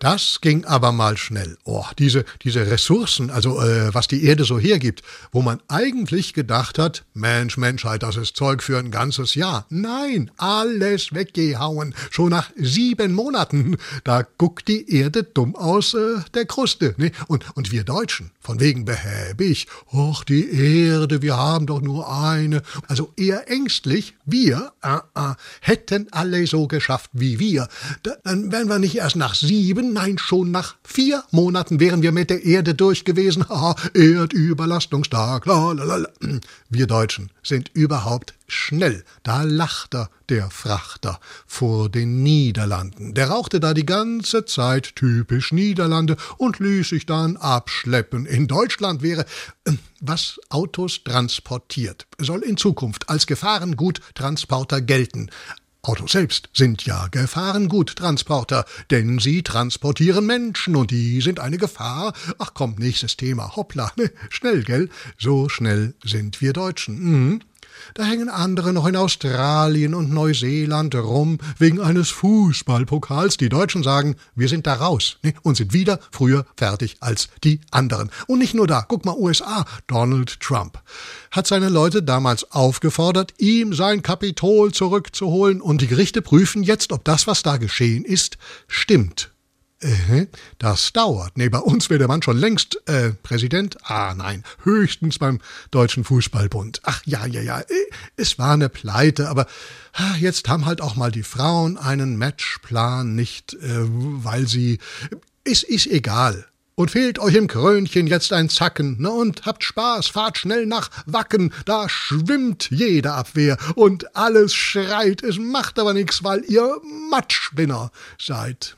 Das ging aber mal schnell. Oh, diese, diese Ressourcen, also äh, was die Erde so hergibt, wo man eigentlich gedacht hat, Mensch, Menschheit, das ist Zeug für ein ganzes Jahr. Nein, alles weggehauen. Schon nach sieben Monaten. Da guckt die Erde dumm aus äh, der Kruste. Ne? Und, und wir Deutschen, von wegen behäbig, och, die Erde, wir haben doch nur eine. Also eher ängstlich, wir äh, äh, hätten alle so geschafft wie wir. Da, dann wären wir nicht erst nach sieben nein, schon nach vier Monaten wären wir mit der Erde durch gewesen. Haha, Erdüberlastungstag, lalalala. Wir Deutschen sind überhaupt schnell. Da lachte der Frachter vor den Niederlanden. Der rauchte da die ganze Zeit typisch Niederlande und ließ sich dann abschleppen. In Deutschland wäre, äh, was Autos transportiert, soll in Zukunft als Gefahrenguttransporter gelten. Autos selbst sind ja Gefahrenguttransporter, denn sie transportieren Menschen und die sind eine Gefahr. Ach komm, nächstes Thema. Hoppla, ne, schnell, gell? So schnell sind wir Deutschen. Mhm. Da hängen andere noch in Australien und Neuseeland rum wegen eines Fußballpokals. Die Deutschen sagen, wir sind da raus ne, und sind wieder früher fertig als die anderen. Und nicht nur da, guck mal USA, Donald Trump hat seine Leute damals aufgefordert, ihm sein Kapitol zurückzuholen und die Gerichte prüfen jetzt, ob das, was da geschehen ist, stimmt. Äh, das dauert. Nee, bei uns wäre der Mann schon längst äh, Präsident. Ah, nein, höchstens beim Deutschen Fußballbund. Ach ja, ja, ja, äh, es war eine Pleite, aber jetzt haben halt auch mal die Frauen einen Matchplan nicht, äh, weil sie. Es ist egal. Und fehlt euch im Krönchen jetzt ein Zacken, ne, und habt Spaß, fahrt schnell nach Wacken, da schwimmt jede Abwehr und alles schreit, es macht aber nix, weil ihr Matschwinner seid.